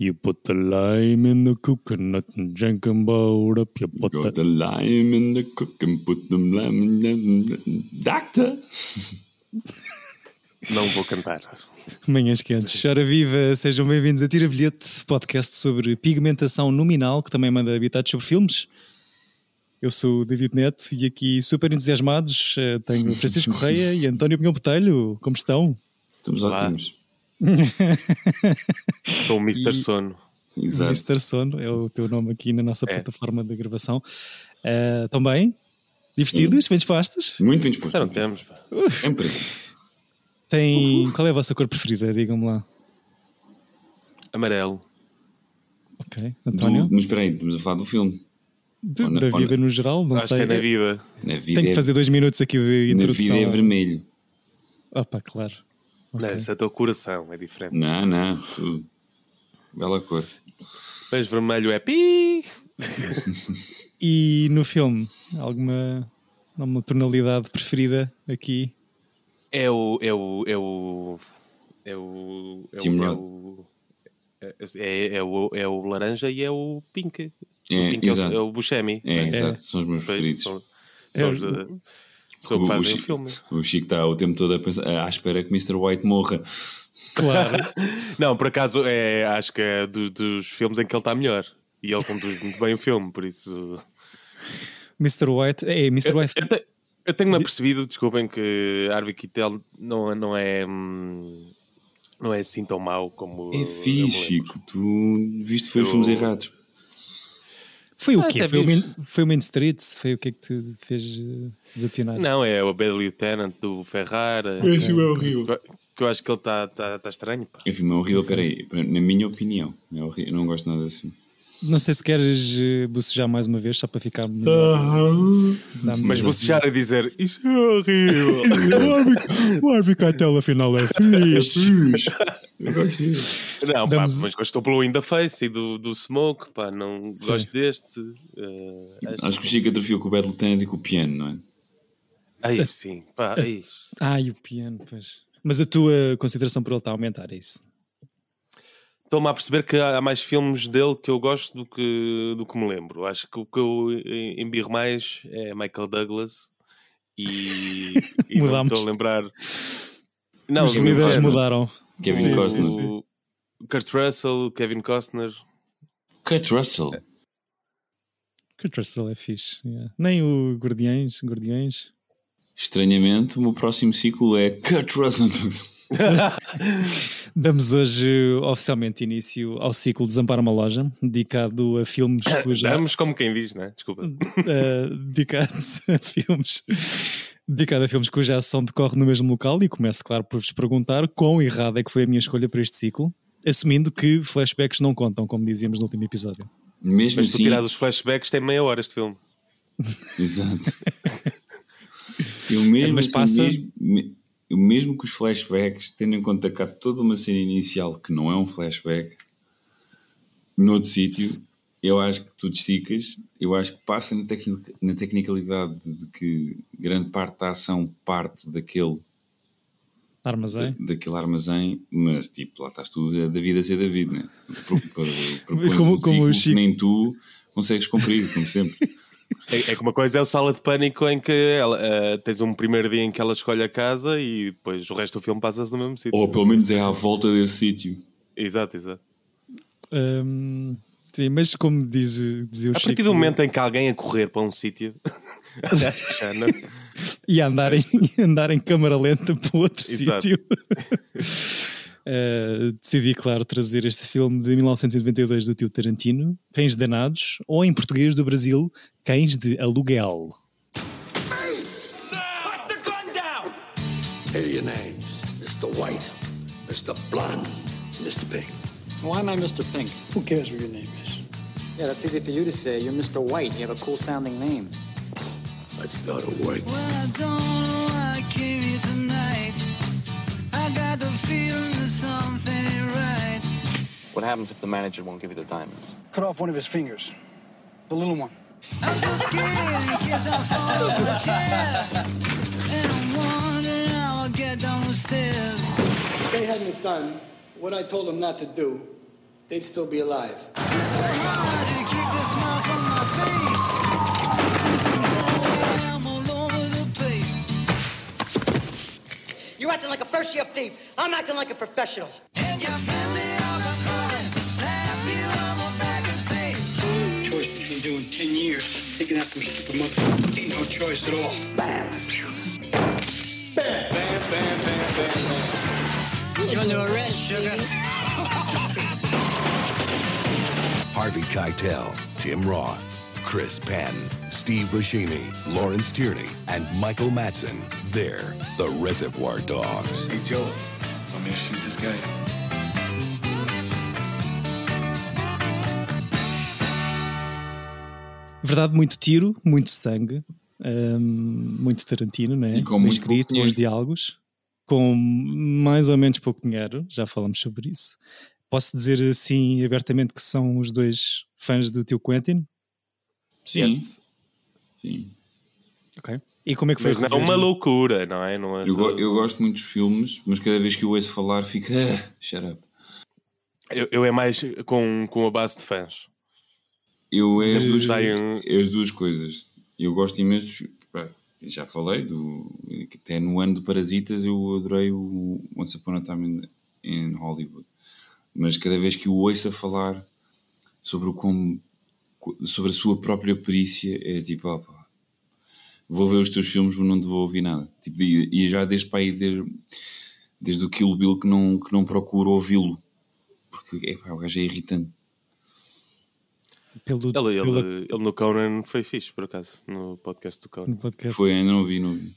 You put the lime in the coconut and drink about up. You put Got the... the lime in the cook and put the lemon in Doctor! Não vou cantar. Manhãs quentes. Ora viva, sejam bem-vindos a Tira Bilhete, podcast sobre pigmentação nominal, que também manda habitados sobre filmes. Eu sou o David Neto e aqui super entusiasmados eh, tenho Francisco Correia e António Pinhão Botelho. Como estão? Estamos Olá. ótimos. Sou o Mr. Sono. Exato. Mr. Sono é o teu nome aqui na nossa É. plataforma de gravação. Eh, Estão bem? Divertidos? Bem dispostos? Muito bem disposto. Já não temos. pá. Sempre. Tem... Qual é a vossa cor preferida? Digam-me lá. Amarelo. Ok. Do, António? mas espera aí, estamos a falar do filme. De- Olha, da vida no geral? Não Acho sei. que é na vida. Na vida, Tenho que é, fazer dois minutos aqui de na introdução. vida é vermelho. Opa, claro. Ok. Não, esse é o teu coração, é diferente. Não, não. Bela cor. Mas vermelho é pi. E no filme, alguma alguma tonalidade preferida aqui? É o. É o. É o. É o. É Tim o, é o, é, é, é o, é o laranja e é o pink. É, o pink é o, exato. é o Buscemi. É, né? exato. São os meus preferidos. São, são É, os o que fazem o Chico, filme. o Chico está o tempo todo a pensar, à espera que Mr. White morra. Claro. Não, por acaso é, acho que é do- dos filmes em que ele está melhor. E ele conduz muito bem o filme, por isso. Mr. White. É, Mr. White. Eu, te- eu tenho-me apercebido, desculpem, que Harvey Keitel não, não é. hum, Não é assim tão mau como. É eu fixe. Chico. Tu viste foi os Eu- filmes errados. Foi o Ah, quê? Foi o. Main, foi o Main Street? Foi o que é que te fez eh, desatinar? Não, é o Bad Lieutenant do Ferrara. Esse é horrível. Que eu acho que ele está tá, tá estranho. Pá. O filme é horrível, peraí. Na minha opinião, é horrível. Eu não gosto nada assim. Não sei se queres eh, bocejar mais uma vez, só para ficar Mas bocejar a dizer isso é horrível. O Harvey Keitel afinal é fixe. Eu gosto disso. não, pá, mas gostou pelo In the Face e do, do Smoke. Pá, não gosto deste. eh, acho- Acho que o Chico atrofiou com o Bad Lieutenant e com o piano, não é? Ai, sim, pá, ai. Ai, o piano, pois. Mas a tua consideração por ele está a aumentar, é isso? Estou-me a perceber que há mais filmes dele que eu gosto do que, do que me lembro. Acho que o que eu embirro mais é Michael Douglas e, e não estou a lembrar. Não, Os líderes mudaram. Kevin Sim, Costner. sim, sim. O Kurt Russell, o Kevin Costner. Kurt Russell. Kurt Russell é fixe. yeah. Nem o Guardiões, Guardiões. Estranhamente, o meu próximo ciclo é Kurt Russell. Damos hoje oficialmente início ao ciclo Desampara uma Loja, dedicado a filmes cuja. Damos como quem diz, né? Desculpa. eh, dedicado a filmes. Dedicado a filmes cuja ação decorre no mesmo local e começo, claro, por vos perguntar quão errada é que foi a minha escolha para este ciclo, assumindo que flashbacks não contam, como dizíamos no último episódio. Mesmo Mas se tu assim. tirar os flashbacks, tem meia hora este filme. Exato. Eu mesmo, Mas assim, passa- mesmo, mesmo com os flashbacks, tendo em conta que há toda uma cena inicial que não é um flashback, noutro sítio, eu acho que tu esticas, eu acho que passa na, tecnic- na tecnicalidade de, que grande parte da ação parte daquele, Armazém. daquele armazém, mas tipo, lá estás tu a David a ser David, né? Tu pro- como- como o que Chico. nem tu consegues cumprir, como sempre. É, é que uma coisa é o sala de pânico em que ela, eh, tens um primeiro dia em que ela escolhe a casa e depois o resto do filme passa-se no mesmo sítio. Ou pelo menos é à volta desse sítio. Exato, exato. Hum, sim, mas como diz, dizia o A Chico, partir do momento em que alguém a correr para um sítio, e a andar em, andar em câmara lenta para outro Exato. sítio. Eh, decidi, claro, trazer este filme de 1992 do tio Tarantino, Cães Danados, ou em português do Brasil, Cães de Aluguel. Put the gun down! Here are your names Mr. White, Mr. Blonde, Mr. Pink. Why am I Mr. Pink? Who cares what your name is? Yeah, that's easy for you to say. You're Mr. White. You have a cool sounding name. Let's go to work. I What happens if the manager won't give you the diamonds? Cut off one of his fingers. The little one. I'm so scared in case I fall off my chair. And I'm wondering how I'll get down the stairs. If they hadn't done what I told them not to do, they'd still be alive. It's so hard to keep the smile from my face. I'm all over the place. You're acting like a first year thief. I'm acting like a professional. 10 years, taking out some stupid motherfucker. Ain't no choice at all. Bam. You're under arrest, sugar. Harvey Keitel, Tim Roth, Chris Penn, Steve Buscemi, Lawrence Tierney, and Michael Madsen. They're the Reservoir Dogs. Hey, Joe, want me to shoot this guy? Verdade, muito tiro, muito sangue, hum, muito Tarantino, né? E com muito escrito, bons diálogos, com mais ou menos pouco dinheiro, já falamos sobre isso. Posso dizer assim abertamente que são os dois fãs do tio Quentin? Sim. Yes. Sim. Ok. E como é que foi? Mas não é uma loucura, não é? Não é Eu, só- go- eu gosto muito dos filmes, mas cada vez que eu ouço falar fica. "Ah, shut up. eu, eu é mais com, com a base de fãs. Eu é as, duas, saem- é as duas coisas. Eu gosto imenso. Já falei, do, até no ano do Parasitas eu adorei o Once Upon a Time in, in Hollywood. Mas cada vez que o ouço a falar sobre, o como, sobre a sua própria perícia, é tipo, ah, pá, vou ver os teus filmes, não te vou ouvir nada. Tipo, e, e já desde para aí, desde, desde o Kill Bill, que não, que não procuro ouvi-lo. Porque é, pá, o gajo é irritante. Pelo, Ele, ele, pela- ele no Conan foi fixe, por acaso, no podcast do Conan. no podcast. Foi, ainda não vi, não vi.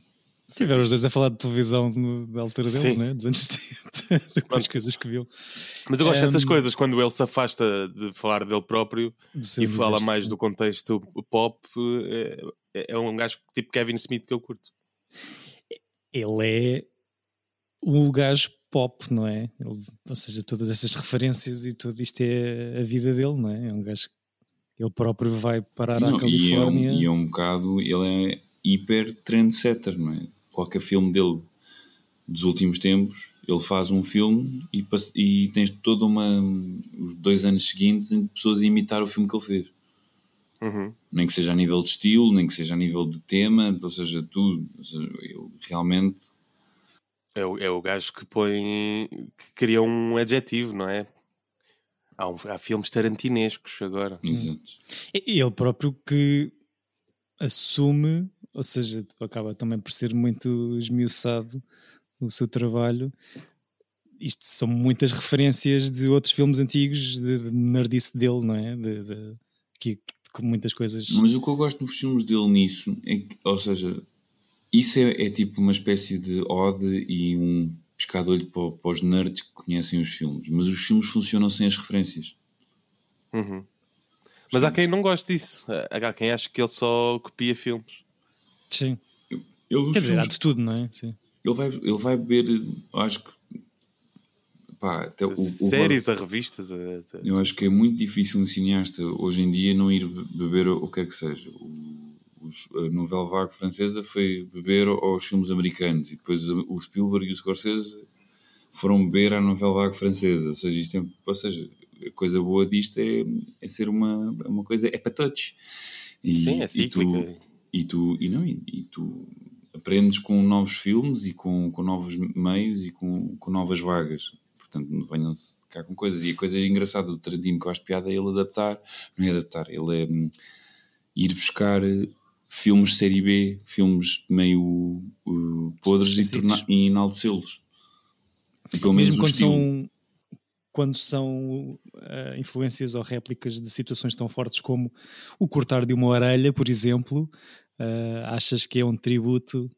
Tiveram os dois a falar de televisão no- da altura deles, Sim. né? dos anos 70, das coisas que viu. Mas eu gosto dessas Um, coisas, quando ele se afasta de falar dele próprio e fala mais do contexto pop, é, é um gajo tipo Kevin Smith que eu curto. Ele é o gajo pop, não é? Ele- ou seja, todas essas referências e tudo isto é a vida dele, não é? É um gajo que ele próprio vai parar Não, à e, é um, Califórnia. e é um bocado, ele é hiper trendsetter, não é? Qualquer filme dele dos últimos tempos, ele faz um filme e, e tens toda uma. os dois anos seguintes em pessoas a imitar o filme que ele fez. Uhum. Nem que seja a nível de estilo, nem que seja a nível de tema, ou seja, tudo. Ou seja, ele realmente. É, o, é o gajo que põe. que cria um adjetivo, não é? Há, um- há filmes tarantinescos agora. Exato. E ele próprio que assume, ou seja, acaba também por ser muito esmiuçado o seu trabalho. Isto são muitas referências de outros filmes antigos, de, de nerdice dele, não é? De, de- que, que- com muitas coisas. Mas o que eu gosto nos filmes dele nisso é que, ou seja, isso é, é tipo uma espécie de ode e um piscar de olho para, para os nerds que conhecem os filmes. Mas os filmes funcionam sem as referências. Uhum. Mas há quem não goste disso. Há quem acha que ele só copia filmes. Sim. Ele, Quer dizer, há filmes- de tudo, não é? Sim. ele, vai, ele vai beber, acho que. Pá, até o, o Séries, a revistas. a- Eu acho que é muito difícil um cineasta hoje em dia não ir be- beber o que quer que seja. O, os- a novela vague francesa foi beber aos filmes americanos e depois o Spielberg e o Scorsese foram beber à novela vague francesa. Ou seja, isto é, ou seja, a coisa boa disto é, é ser uma, uma coisa, é para todos. E, Sim, é e cíclica. tu, e tu, e não, e, e tu aprendes com novos filmes e com, com novos meios e com, com novas vagas. Portanto, venham-se cá com coisas. E a coisa engraçada do Tarantino que eu acho piada é ele adaptar, não é adaptar, ele é hum, ir buscar filmes de série B, filmes meio uh, podres e, tornar- e enaltecê-los. E Pelo menos Mesmo quando estilo. são, quando são ah, influências ou réplicas de situações tão fortes como o cortar de uma orelha, por exemplo, ah, achas que é um tributo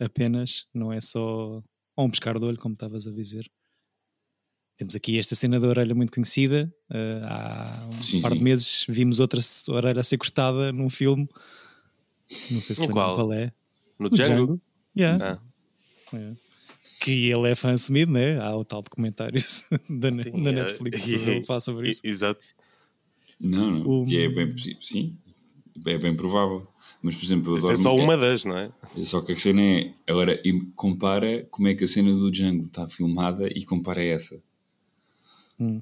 apenas, não é só ou um pescar de olho, como estavas a dizer. Temos aqui esta cena da orelha muito conhecida. ah, há um Sim, par de sim. meses vimos outra orelha a ser cortada num filme. Não sei se lembram qual? qual é. No O Django. Yeah. Ah. É. Que ele é fã assumido, né? Há o tal documentário da, Ne- Sim, da é- Netflix e- ele fala sobre isso. Exato. Não, não. O- E é bem possível. Sim, é bem provável. Mas, por exemplo, eu Essa é adoro só uma das, não é? Só que a cena é. Agora, compara como é que a cena do Django está filmada e compara essa. Hum.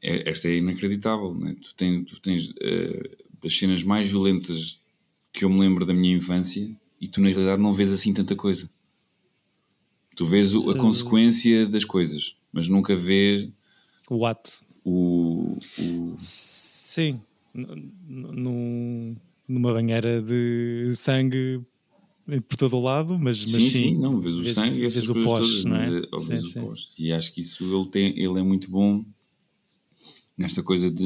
é- esta é inacreditável. Né? Tu tens, tu tens eh, das cenas mais violentas que eu me lembro da minha infância e tu na realidade não vês assim tanta coisa. Tu vês o- a Eh, consequência das coisas, mas nunca vês O ato. o, o- Sim. Num- numa banheira de sangue por todo o lado, mas, mas sim, sim. sim, não, vês o Vês- sangue e vês essas o coisas pós, todas, não é? vês Sim, o sim. pós. E acho que isso ele, tem, ele é muito bom nesta coisa de,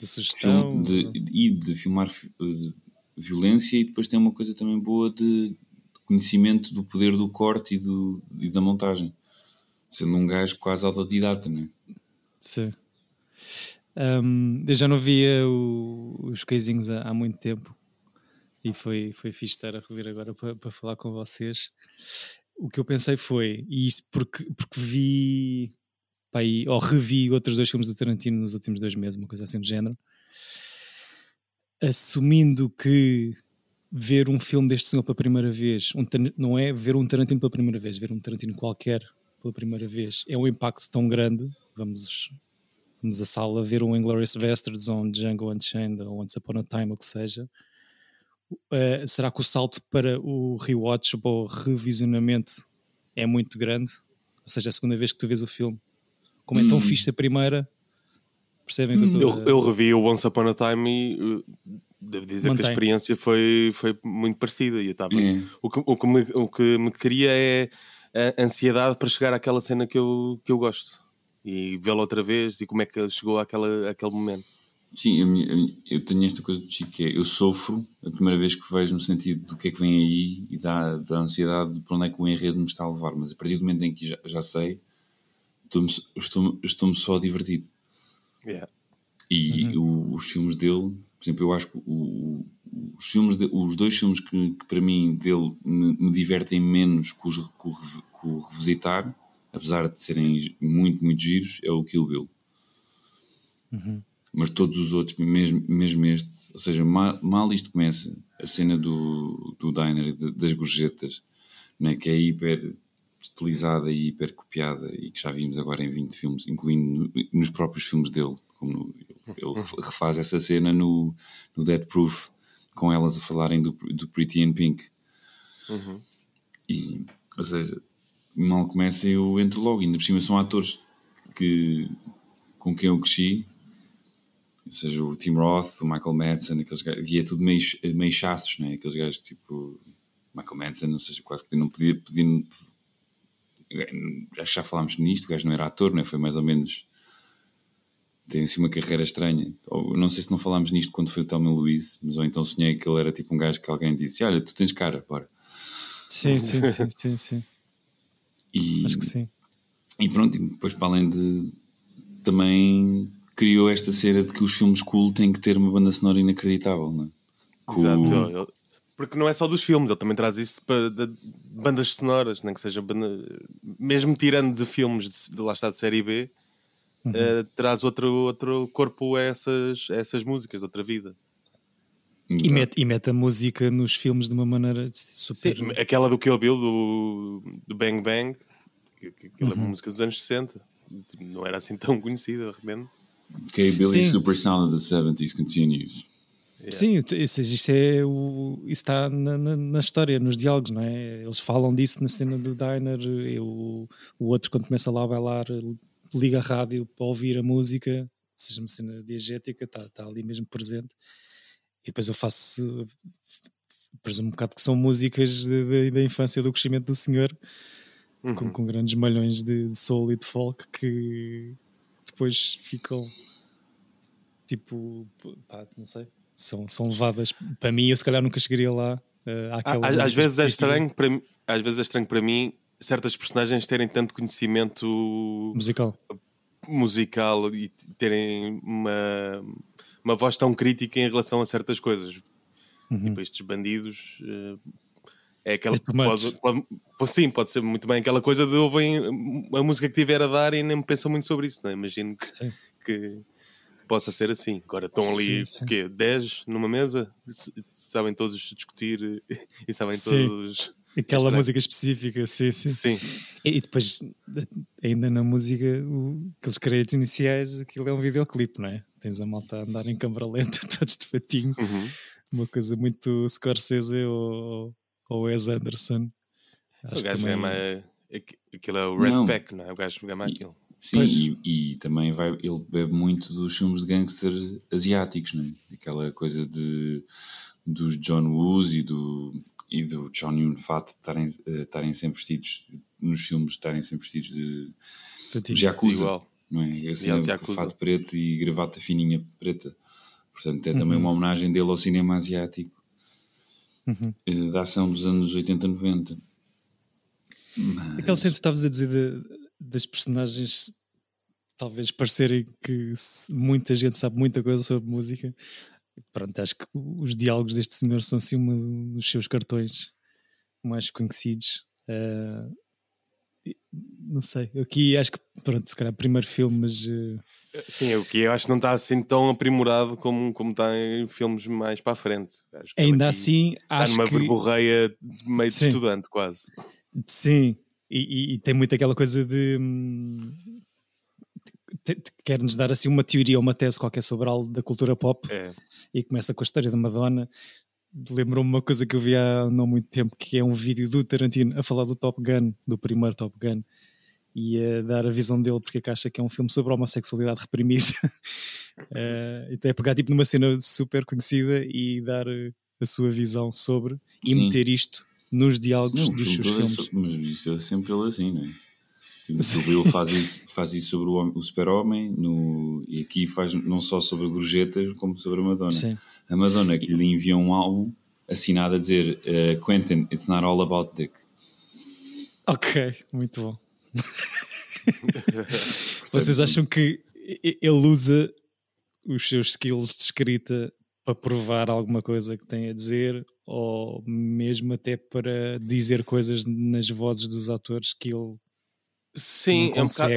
De sugestão. de, e de filmar fi- de violência e depois tem uma coisa também boa de conhecimento do poder do corte e, do, e da montagem. Sendo um gajo quase autodidata, não é? Sim. Um, eu já não via o- os coisinhos há, há muito tempo e foi, foi fixe estar a rever agora para, para falar com vocês. O que eu pensei foi, e isto porque, porque vi pá, ou revi outros dois filmes do Tarantino nos últimos dois meses, uma coisa assim do género, assumindo que ver um filme deste senhor pela primeira vez, um não é ver um Tarantino pela primeira vez, ver um Tarantino qualquer pela primeira vez, é um impacto tão grande. Vamos, vamos à sala ver um Inglourious Basterds ou um Django Unchained ou Once Upon a Time, ou o que seja. Uh, será que o salto para o rewatch ou revisionamento é muito grande? Ou seja, é a segunda vez que tu vês o filme. Como é tão Hum. fixe a primeira, percebem que eu estou Eu, eu revi o Once Upon a Time e uh, devo dizer que Mantém. a experiência foi, foi muito parecida. E eu estava. É. O, que, o, que me, o que me queria é a ansiedade para chegar àquela cena que eu, que eu gosto e vê-la outra vez e como é que chegou àquela, àquele momento. Sim, minha- eu tenho esta coisa do Chico que é, eu sofro a primeira vez que vejo no sentido do que é que vem aí e da, da ansiedade de para onde é que o enredo me está a levar, mas a partir do momento em que já, já sei, estou-me estou, estou só a divertir. Yeah. E o- os filmes dele, por exemplo, eu acho que o- os, filmes de- os dois filmes que, que para mim dele me, me divertem menos que, os, rev- que o Revisitar, apesar de serem muito, muito giros, é o Kill Bill. Mas todos os outros, mesmo, mesmo este, ou seja, mal, mal isto começa, a cena do, do diner, de- das gorjetas, né, que é hiper estilizada e hiper copiada e que já vimos agora em 20 filmes, incluindo no- nos próprios filmes dele, como ele refaz essa cena no, no Dead Proof, com elas a falarem do, do Pretty in Pink. E, ou seja, mal começa eu entro logo, ainda por cima são atores que, com quem eu cresci, ou seja, o Tim Roth, o Michael Madsen, aqueles gajos, e é tudo meio, meio chassos, né? aqueles gajos tipo Michael Madsen, ou seja, quase que não podia, podia acho que já falámos nisto, o gajo não era ator, né? foi mais ou menos tem assim uma carreira estranha. Ou, não sei se não falámos nisto quando foi o Thelma Louise, mas ou então sonhei que ele era tipo um gajo que alguém disse: Olha, tu tens cara, bora. Sim, sim, sim, sim, sim. E, Acho que sim. E pronto, e depois para além de. Também criou esta cena de que os filmes cool têm que ter uma banda sonora inacreditável, não é? Que o- Exato. Porque não é só dos filmes, ele também traz isso para bandas sonoras, nem que seja banda- mesmo tirando de filmes de, de lá está de série B, eh, traz outro, outro corpo a essas, a essas músicas, outra vida. E mete, e mete a música nos filmes de uma maneira super. Sim, aquela do Kill Bill, do, do Bang Bang, que, é uma Uhum. música dos anos 60, tipo, não era assim tão conhecida, de repente. Ok, Billy Sim. Super Sound of the 70s continues. Sim, seja, isso, é o, isso está na, na, na história, nos diálogos, não é? Eles falam disso na cena do diner. e o, outro, quando começa lá a bailar, liga a rádio para ouvir a música, ou seja, uma cena diegética, está, está ali mesmo presente. E depois eu faço, presumo um bocado que são músicas de- de- da infância, do crescimento do senhor, com, com grandes malhões de, de soul e de folk que depois ficam tipo, pá, não sei, são, são levadas para mim. Eu se calhar nunca chegaria lá. eh, àquela Às, às vezes é estranho para mim, às vezes é estranho para mim certas personagens terem tanto conhecimento musical, musical e terem uma, uma voz tão crítica em relação a certas coisas. Uhum. Tipo, estes bandidos eh, é aquela É pode, pode, pode- sim, pode ser muito bem aquela coisa de ouvem a música que tiver a dar e nem me pensam muito sobre isso, não é? Imagino que, que possa ser assim. Agora estão ali Sim, sim. o quê? 10 numa mesa, sabem todos discutir e sabem Sim. todos Aquela estranho. música específica, sim, sim. Sim. E, e depois, ainda na música, o, aqueles créditos iniciais, aquilo é um videoclipe, não é? Tens a malta a andar em câmara lenta, todos de fatinho. Uhum. Uma coisa muito Scorsese ou, ou Wes Anderson. O Acho gajo também- é mais. aqu- Aquilo é o Red Não. Pack, não é? O gajo é mais aquilo. Sim, e, e também vai, ele bebe muito dos filmes de gangster asiáticos, não é? Aquela coisa de, dos John Woos e do, e do John Yun Fat estarem, eh, estarem sempre vestidos, nos filmes estarem sempre vestidos de, fatinho. de Yakuza, Igual. não é? Esse é fato preto e gravata fininha preta. Portanto, é também uma homenagem dele ao cinema asiático Uhum. eh, da ação dos anos 80, 90. Aquele centro que estavas a dizer de- das personagens talvez parecerem que muita gente sabe muita coisa sobre música. Pronto, acho que os diálogos deste senhor são assim um dos seus cartões mais conhecidos. E- não sei, aqui acho que pronto, se calhar primeiro filme, mas eh, Sim, o que eu acho que não está assim tão aprimorado como, como está em filmes mais para a frente. Acho que ele ainda assim Está acho numa que verborreia de meio de Sim. estudante, quase. Sim, e, e- e tem muito aquela coisa de. hum, Quer-nos dar assim uma teoria ou uma tese qualquer sobre algo da cultura pop É. e começa com a história da Madonna. Lembrou-me uma coisa que eu vi há não muito tempo, que é um vídeo do Tarantino a falar do Top Gun, do primeiro Top Gun, e a dar a visão dele porque é que acha que é um filme sobre a homossexualidade reprimida. Eh, então é pegar tipo numa cena super conhecida e dar a sua visão sobre e Sim. meter isto nos diálogos Não, dos seus é filmes. so- mas isso é sempre ele assim, não é? Tipo, o Bill faz isso, faz isso sobre o, o super-homem e aqui faz não só sobre gorjetas como sobre a Madonna. Sim. A Madonna que lhe enviou um álbum assinado a dizer eh, Quentin, it's not all about dick. Ok, muito bom. Vocês acham que ele usa os seus skills de escrita para provar alguma coisa que tem a dizer ou mesmo até para dizer coisas nas vozes dos atores que ele Sim, é um, bocado,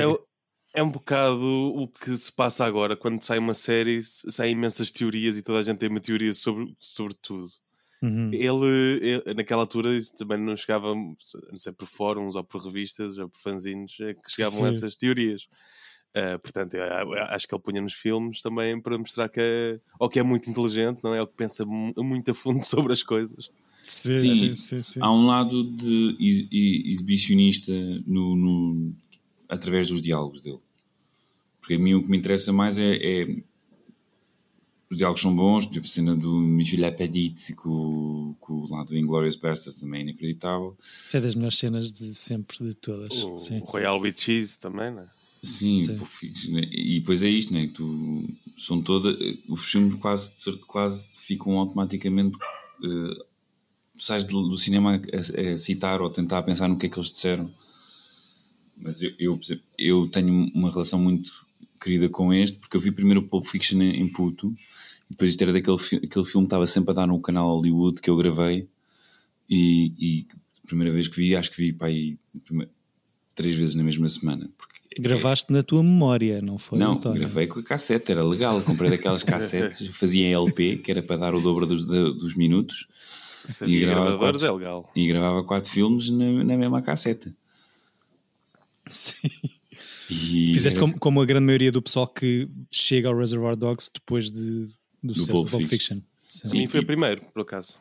é, é um bocado o que se passa agora. Quando sai uma série, saem imensas teorias e toda a gente tem uma teoria sobre, sobre tudo. Uhum. Ele, ele- naquela altura, isso também não chegava, não sei, por fóruns ou por revistas ou por fanzines, é que chegavam Sim. essas teorias. Ah, portanto, eu- eu acho que ele punha nos filmes também para mostrar que é, ou que é muito inteligente, não é? Ou que pensa mu- muito a fundo sobre as coisas. Sim, Sim, sim, sim, sim. Há um lado de exibicionista no, no- através dos diálogos dele. Porque a mim o que me interessa mais é, é- os diálogos são bons, tipo a cena do Michel Lapedit com, com o lado do Inglourious Basterds também é inacreditável. Isso é das melhores cenas de sempre, de todas. O, Sim. o Royal with Cheese também, não é? Sim, Sim. né? e depois é isto, né? Tu, são todas, os filmes quase, quase ficam automaticamente. eh, sais do, cinema a, a citar ou a tentar pensar no que é que eles disseram. Mas eu, eu, eu tenho uma relação muito querida com este, porque eu vi primeiro o Pulp Fiction em, em puto, e depois isto era daquele aquele filme que estava sempre a dar no canal Hollywood que eu gravei, e, e primeira vez que vi, acho que vi para aí três vezes na mesma semana. Porque Gravaste na tua memória, não foi? não, António? gravei com a cassete, era legal. Comprei daquelas cassetes, fazia em LP, que era para dar o dobro dos, dos minutos. Se havia gravava quatro- é legal. E gravava quatro filmes na, na mesma cassete. Sim. E Fizeste era- como, como a grande maioria do pessoal que chega ao Reservoir Dogs depois de, do sucesso Pulp do Pulp Fiction. Fiction. Sim. A mim foi o primeiro, por acaso.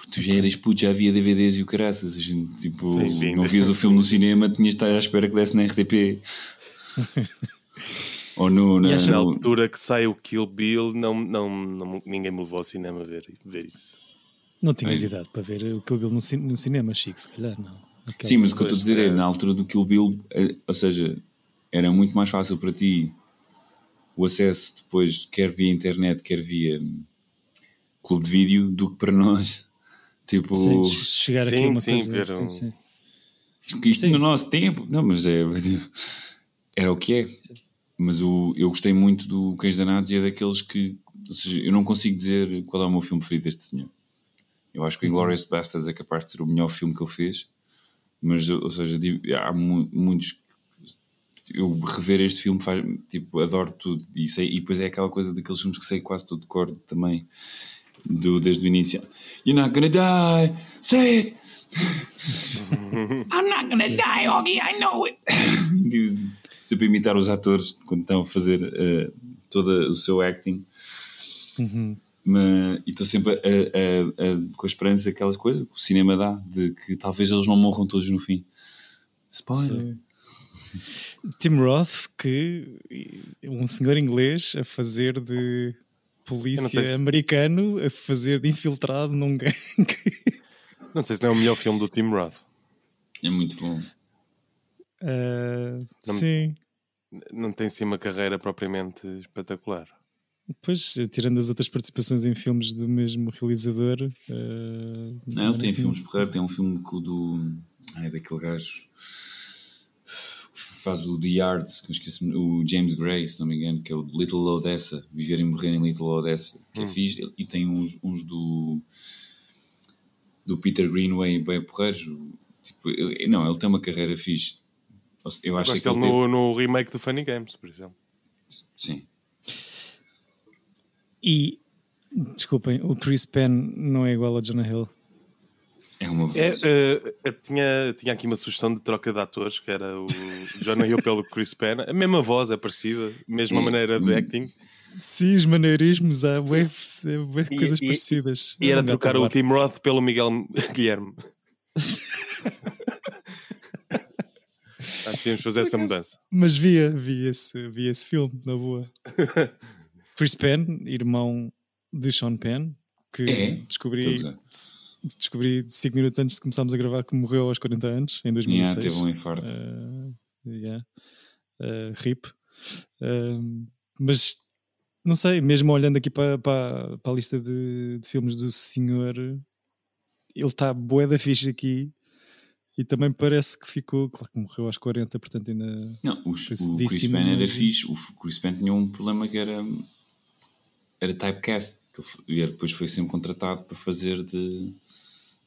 Porque tu já eras puto, já havia DVDs e o caraças. a gente, Tipo, Sim, sim. não vias o filme no cinema, tinhas de estar à espera que desse na RTP. Ou no. Na, E acho- Na no- altura que sai o Kill Bill, não, não, não- ninguém me levou ao cinema a ver, ver isso. Não tinhas Ai. idade para ver o Kill Bill no, cin- no cinema, Chico, se calhar não. Aquela- Sim, mas o que eu estou a dizer é, é. na altura do Kill Bill, eh, ou seja, era muito mais fácil para ti o acesso depois, quer via internet, quer via hum, clube de vídeo, do que para nós. Tipo, Sim, chegar aqui Sim, uma sim, coisa. sim, um- sim. isto, no nosso tempo, não, mas é, era o que é. Mas o, eu gostei muito do Cães Danados e é daqueles que, ou seja, eu não consigo dizer qual é o meu filme preferido deste senhor. Eu acho que o Uhum. Inglourious Basterds é capaz de ser o melhor filme que ele fez, mas, ou seja, há mu- muitos. Eu rever este filme faz, tipo, adoro tudo e, sei, e depois é aquela coisa daqueles filmes que sei quase tudo de cor também, do, desde o início. You're not gonna die, say it! I'm not gonna die, Augie, I know it. Sempre imitar os atores quando estão a fazer eh, todo o seu acting. Mas, e estou sempre a- a- a- com a esperança daquelas coisas que o cinema dá, de que talvez eles não morram todos no fim. Spoiler. Sim. Tim Roth, que um senhor inglês a fazer de polícia americano, a fazer de infiltrado num gangue. Não sei se não é o melhor filme do Tim Roth. É muito bom. Ah, Não- sim, Não tem sim uma carreira propriamente espetacular. pois, tirando as outras participações em filmes do mesmo realizador. ah, Não, ele tem filmes porreiros, tem um filme do. Ai, daquele gajo faz o The Yard, que eu esqueci, o James Gray, se não me engano, que é o Little Odessa, Viver e Morrer em Little Odessa, que é fixe, e tem uns, uns do do Peter Greenway bem porreiros. Tipo, eu- não, ele tem uma carreira fixe. Eu acho Gosto que ele dele teve- no, no remake do Funny Games, por exemplo. Sim. E, desculpem, o Chris Penn não é igual a Jonah Hill. É uma É, voz. eh, eu tinha, tinha aqui uma sugestão de troca de atores, que era o Jonah Hill pelo Chris Penn. A mesma voz é parecida, mesma Hum, maneira de acting. Sim, os maneirismos, há bué, bué E- coisas e- parecidas. E era Um gato trocar o. Tim Roth pelo Miguel Guilherme. Acho que tínhamos fazer essa mudança. Mas via, via esse, via esse filme, na boa. Chris Penn, irmão de Sean Penn, que É? descobri, descobri 5 minutos antes de começarmos a gravar que morreu aos 40 anos, em 2006. Yeah, teve um infarto. Uh, yeah. Uh, RIP. Um, mas não sei, mesmo olhando aqui para, para, para a lista de, de filmes do senhor, ele está bué da ficha aqui e também parece que ficou, claro que morreu aos 40, portanto ainda Não, os- o Chris Penn era mas- fixe. O Chris Penn tinha um problema que era, era typecast. E depois foi sempre contratado para fazer de,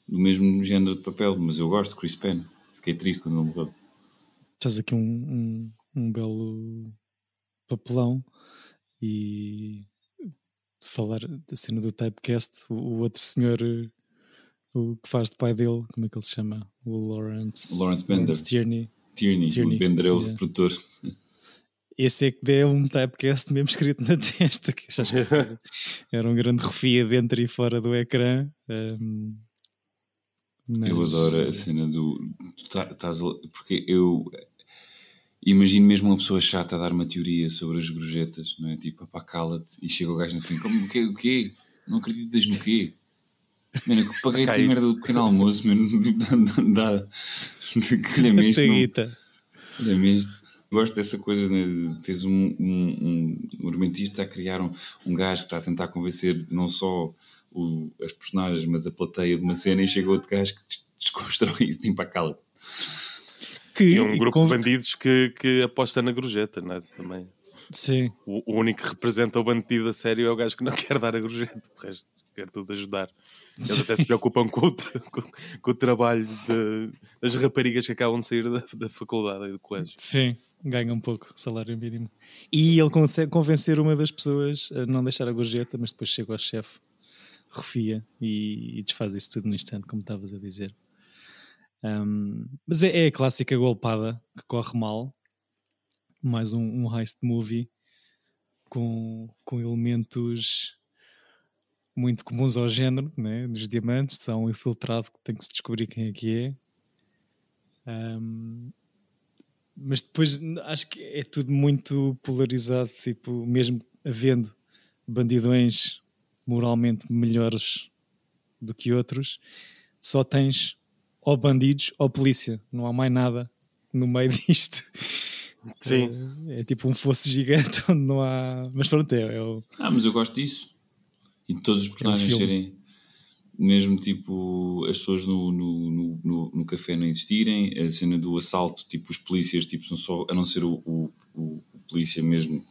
do mesmo género de papel. Mas eu gosto de Chris Penn. Fiquei triste quando ele morreu. faz aqui um, um, um belo papelão e falar da cena do typecast, o, o outro senhor eh, o que faz de pai dele, como é que ele se chama? O Lawrence, Lawrence Bender. Tierney. Tierney, Tierney, o Bender é o yeah. produtor. Esse é que deu um typecast mesmo escrito na testa, que acho que isso era um grande refia dentro e fora do ecrã. Mas- Eu adoro a cena do. tá- estás a- porque eu imagino mesmo uma pessoa chata a dar uma teoria sobre as gorjetas, não é? Tipo, pá, cala-te. E chega o gajo no fim: como, o quê? O quê? Não acreditas no quê? Mano, eu paguei a merda do pequeno almoço, mano. Dá. dá- Calha-me. Gosto dessa coisa né, de teres um, um, um argumentista a criar um, um gajo que está a tentar convencer não só o- as personagens, mas a plateia de uma cena e chega outro gajo que des- desconstrói isso, tipo, a cala Que, E um e grupo com- de bandidos que, que aposta na gorjeta, não é? Também. Sim, O, o único que representa o bandido a sério é o gajo que não quer dar a gorjeta, o resto quer tudo ajudar. Eles até se preocupam com o, tra- com, com o trabalho de- das raparigas que acabam de sair da, da faculdade e do colégio. sim, ganha um pouco salário mínimo. E ele consegue convencer uma das pessoas a não deixar a gorjeta, mas depois chega ao chefe, refia e, e desfaz isso tudo no instante, como estavas a dizer. Um, mas é, é a clássica golpada que corre mal. Mais um, um heist movie com, com elementos muito comuns ao género, né? dos diamantes, são um infiltrado que tem que se descobrir quem é que é. Um, mas depois acho que é tudo muito polarizado, tipo, mesmo havendo bandidões moralmente melhores do que outros, só tens ou bandidos ou polícia, não há mais nada no meio disto. Sim. É, é tipo um fosso gigante onde não há. Mas pronto, é, é o. Ah, mas eu gosto disso. E de todos os personagens filme. serem mesmo tipo as pessoas no, no, no, no, no café não existirem, a cena do assalto, tipo os polícias, tipo, são só, a não ser o, o, o- o polícia mesmo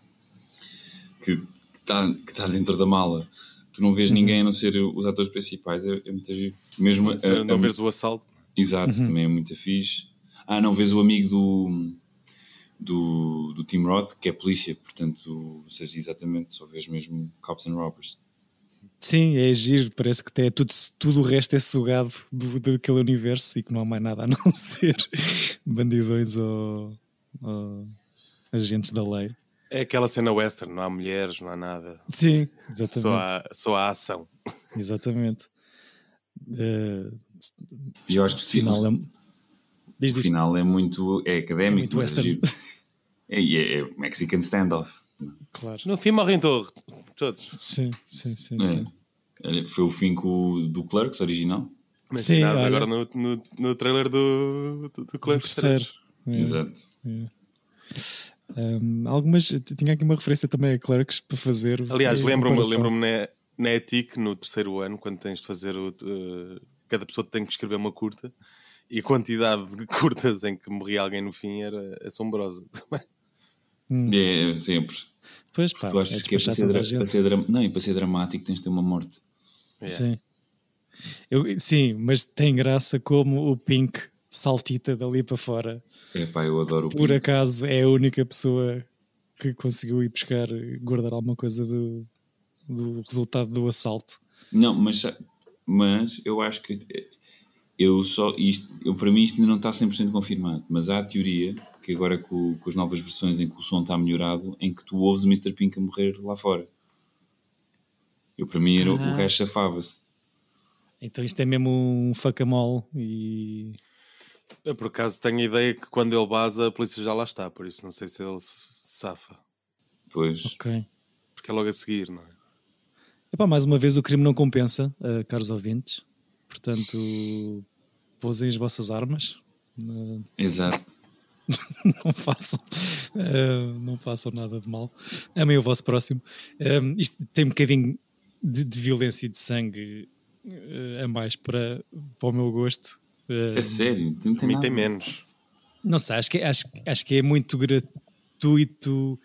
que está que tá dentro da mala. Tu não vês ninguém a não ser os atores principais, é, é muito giro. Mesmo a- a- não veres o assalto. Exato, também é muito fixe. Ah, não, vês o amigo do, do, do Tim Roth, que é polícia, portanto, ou seja, exatamente, só vês mesmo Cops and Robbers. Sim, é giro, parece que até tudo, tudo o resto é sugado do, daquele universo e que não há mais nada a não ser bandidões ou, ou agentes da lei. É aquela cena western, não há mulheres, não há nada. Sim, exatamente. Só há, só há ação. Exatamente. Uh, E eu acho que final sim, é, o diz, diz. final é muito é académico, muito mas western. giro. É, é, é Mexican standoff. Claro. No fim morrem todos. todos. Sim, sim, sim. É. sim. Foi o fim com o- do Clerks original. Mas Sim, nada, agora no, no, no trailer do, do, do Do Clerks terceiro. 3. É. Exato. Um, algumas, tinha aqui uma referência também a Clerks para fazer. Aliás, em lembro-me lembro na, na ETIC, no terceiro ano, quando tens de fazer o. eh, cada pessoa tem que escrever uma curta e a quantidade de curtas em que morria alguém no fim era assombrosa também. Hum. É, sempre. Pois pá, tu achas é que é para ser, para ser Não, e para ser dramático tens de ter uma morte. Sim. Eu, sim, mas tem graça como o Pink saltita dali para fora. É pá, eu adoro o Por acaso é a única pessoa que conseguiu ir buscar, guardar alguma coisa do, do resultado do assalto. Não, mas, mas eu acho que eu só isto, eu, para mim isto ainda não está 100% confirmado, mas há a teoria que agora com, com as novas versões em que o som está melhorado, em que tu ouves o Mr. Pink a morrer lá fora. Eu para mim era, o- Ah. o gajo safava-se. Então isto é mesmo um facamol e Eu por acaso tenho a ideia que quando ele baza a polícia já lá está, por isso não sei se ele se safa. Pois. ok. Porque é logo a seguir, não é? Epá, mais uma vez o crime não compensa, eh, caros ouvintes. Portanto, pousem as vossas armas. Eh, Exato. não façam eh, não façam nada de mal. Amem o vosso próximo. Isto tem um bocadinho de, de violência e de sangue a mais para, para o meu gosto. Eh, É sério, não tem tem menos. Não sei, acho que, acho, acho que é muito gratuito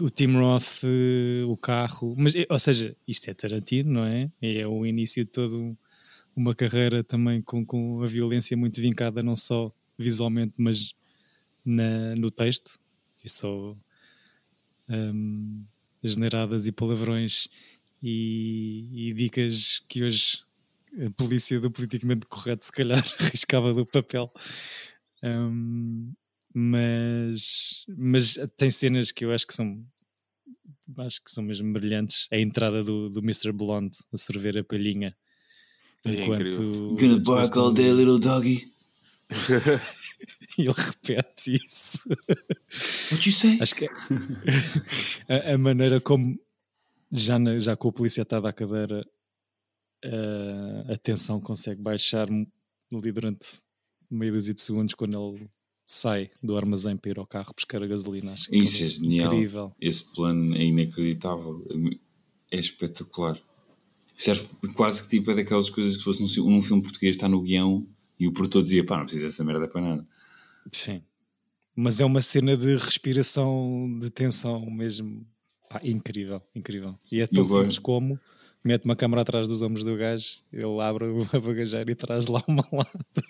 o Tim Roth, eh, o carro, mas, eh, ou seja, isto é Tarantino, não é? É o início de toda um- uma carreira também com, com a violência muito vincada, não só visualmente, mas na, no texto, e só hum, generadas e palavrões e, e dicas que hoje a polícia do politicamente correto se calhar riscava do papel. Hum, mas, mas tem cenas que eu acho que são acho que são mesmo brilhantes. A entrada do, do Mr. Blonde a sorver a palhinha É enquanto Gonna bark all day, little doggy. e ele repete isso. What you say? Acho que a, a maneira como já, na- já com o polícia atado à cadeira a, a tensão consegue baixar ali durante meia dúzia de segundos quando ele sai do armazém para ir ao carro buscar a gasolina. Acho que Isso é é genial. incrível. Esse plano é inacreditável. É espetacular. Serve quase que tipo é daquelas coisas que se fosse num, num filme português está no guião e o produtor dizia pá, não precisa dessa merda para nada. Sim. Mas é uma cena de respiração, de tensão mesmo. Pá, incrível, incrível. E é tão simples como mete uma câmera atrás dos ombros do gajo, ele abre a bagageira e traz lá uma lata.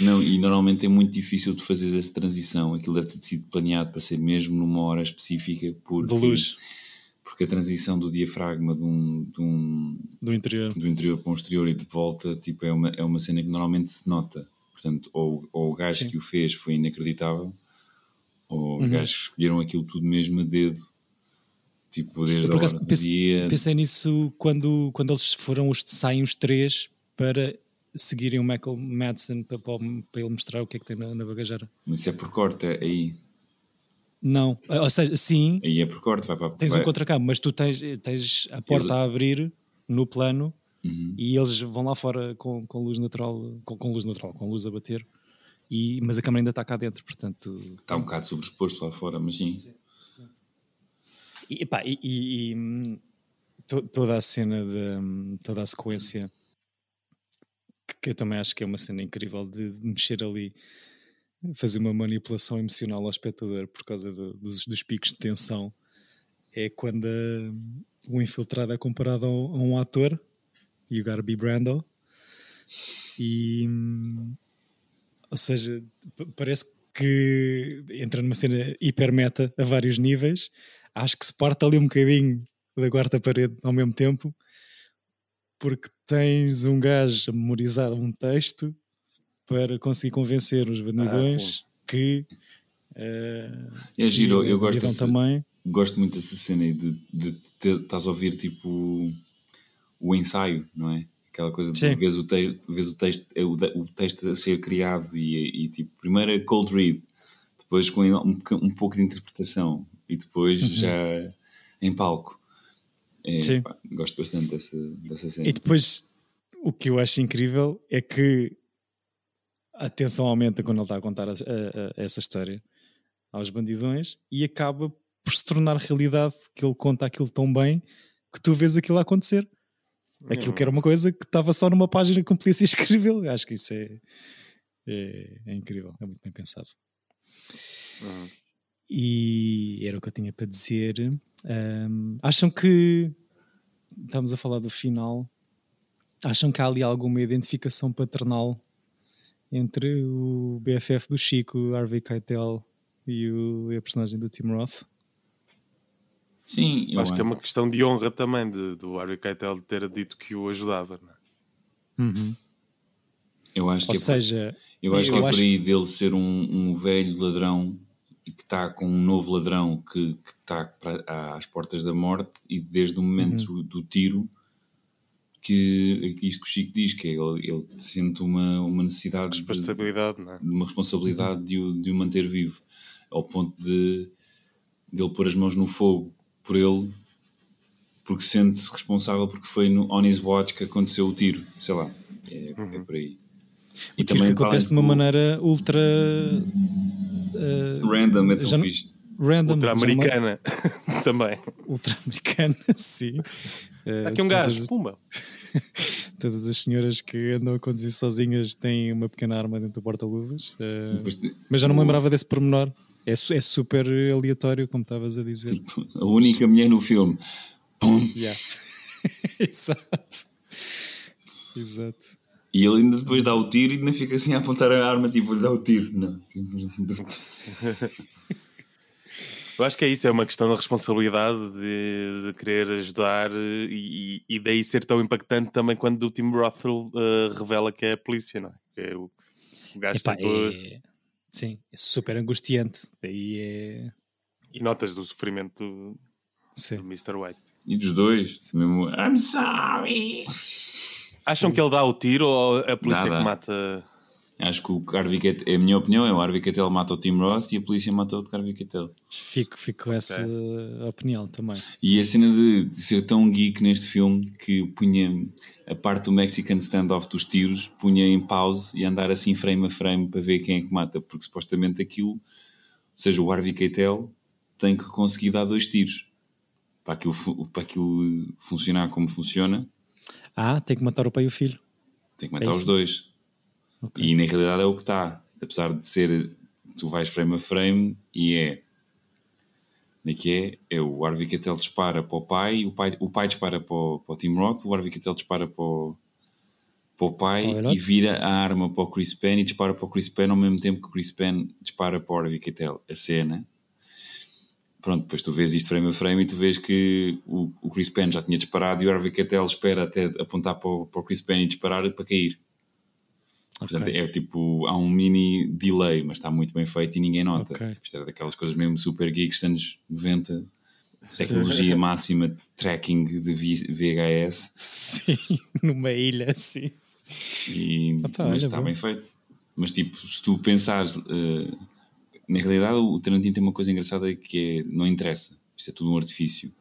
Não, e normalmente é muito difícil de fazer essa transição. Aquilo deve ter sido planeado para ser mesmo numa hora específica porque, De luz. porque a transição do diafragma de um, de um- Do interior. do interior para o exterior e de volta tipo, é, uma, é uma cena que normalmente se nota. Portanto, ou, ou o gajo Sim. que o fez foi inacreditável, ou os Uhum. gajos que escolheram aquilo tudo mesmo a dedo. Tipo, desde Eu, por acaso, do pensei, dia. pensei nisso quando, quando eles foram, os, saem os três para seguirem o Michael Madsen para, para, para ele mostrar o que é que tem na, na bagageira. Mas isso é por corte, é aí. Não, ou seja, sim, Aí é por corte, vai para tens vai- um contracabo, mas tu tens, tens a porta a abrir no plano Uhum. e eles vão lá fora com, com luz natural, com, com luz natural, com luz a bater, e, mas a câmera ainda está cá dentro, portanto. Está um bocado sobreexposto lá fora, mas sim. E, e, e- e, to- toda a cena, de, toda a sequência, que, eu também acho que é uma cena incrível de, de mexer ali, fazer uma manipulação emocional ao espectador por causa do- dos, dos picos de tensão, é quando o infiltrado é comparado a um, a um ator, e o Garby Brando, e ou seja, parece que entra numa cena hiper meta a vários níveis. Acho que se parte ali um bocadinho da quarta parede ao mesmo tempo, porque tens um gajo a memorizar um texto para conseguir convencer os bandidões que. Uh, É giro, eu gosto, dessa- também. gosto muito dessa cena aí de, de estás a ouvir tipo o ensaio, não é? Aquela coisa de vês o, te, vês o, texto, é o, texto a ser criado e, e, tipo, primeiro é cold read, depois com um, um pouco de interpretação e depois Uhum. já em palco. É, Sim. pá, gosto bastante dessa, dessa cena. E depois, o que eu acho incrível é que a tensão aumenta quando ele está a contar a- a- a- essa história aos bandidões e acaba por se tornar realidade que ele conta aquilo tão bem que tu vês aquilo a acontecer. Aquilo que era uma coisa que estava só numa página que um polícia escreveu. Eu acho que isso é, é, é incrível, é muito bem pensado. E era o que eu tinha para dizer. Ahm, acham que estamos a falar do final? Acham que há ali alguma identificação paternal entre o BFF do Chico, Harvey Keitel e, o, e a personagem do Tim Roth? Sim, eu acho que é uma questão de honra também de, do Harvey Keitel de ter dito que o ajudava. Não é? Eu acho Ou que é por- seja, eu acho eu que é por acho- aí dele ser um, um velho ladrão e que está com um novo ladrão que, que está às portas da morte e desde o momento Uhum. do tiro que é isto que o Chico diz, que é ele, ele sente uma, uma necessidade de, Responsabilidade, não é? de uma responsabilidade de, o, de o manter vivo, ao ponto de, de ele pôr as mãos no fogo por ele, porque se sente responsável porque foi no On His Watch que aconteceu o tiro, sei lá, é, é por aí. o tiro que acontece de uma maneira ultra eh, Random, é tão já fixe. Random, Ultra-americana também. Ultra-americana, sim. Há aqui um gajo, as- pumba. Todas as senhoras que andam a conduzir sozinhas têm uma pequena arma dentro do porta-luvas. Depois te- mas já não me lembrava desse pormenor. É, su- é super aleatório, como estavas a dizer. A única mulher no filme. Pum. Yeah. Exato. Exato. E ele ainda depois dá o tiro e ainda fica assim a apontar a arma, tipo, dá o tiro. Não. Tipo, Eu acho que é isso, é uma questão da responsabilidade de, de querer ajudar e, e daí ser tão impactante também quando o Tim Rothel eh, revela que é a polícia, não é? Que é o, o gajo Epá, tentou- é- Sim, é super angustiante. Daí é. E notas do sofrimento do, Sim. do Mr. White. E dos dois, mesmo. I'm sorry. Acham que ele dá o tiro ou a polícia dá. que mata? Acho que o Harvey Keitel, é a minha opinião, é o Harvey Keitel mata o Tim Roth e a polícia mata o Harvey Keitel. Fico, fico com essa opinião também. E a cena de, ser tão geek neste filme que punha a parte do Mexican standoff dos tiros, punha em pause e andar assim frame a frame para ver quem é que mata, porque supostamente aquilo, ou seja, o Harvey Keitel tem que conseguir dar dois tiros para aquilo, para aquilo funcionar como funciona, Ah, tem que matar o pai e o filho. tem que matar É os dois. E na realidade é o que está, apesar de ser, tu vais frame a frame e é. Como é que é? É o Harvey Keitel dispara para o pai, o pai, o pai dispara para o, para o Tim Roth, o Harvey Keitel dispara para o, para o pai Olha. e vira a arma para o Chris Penn e dispara para o Chris Penn ao mesmo tempo que o Chris Penn dispara para o Harvey Keitel. A cena. Pronto, depois tu vês isto frame a frame e tu vês que o, o Chris Penn já tinha disparado e o Harvey Keitel espera até apontar para o, para o Chris Penn e disparar para cair. Portanto, Ok. é tipo, há um mini delay, mas está muito bem feito e ninguém nota. Ok. Tipo, isto era daquelas coisas mesmo super geeks dos anos 90, tecnologia máxima de tracking de VHS Sim, numa ilha, sim. e Ah pá, mas está bom. bem feito. Mas tipo, se tu pensares, eh, na realidade o Tarantino tem uma coisa engraçada que é, não interessa, isto é tudo um artifício.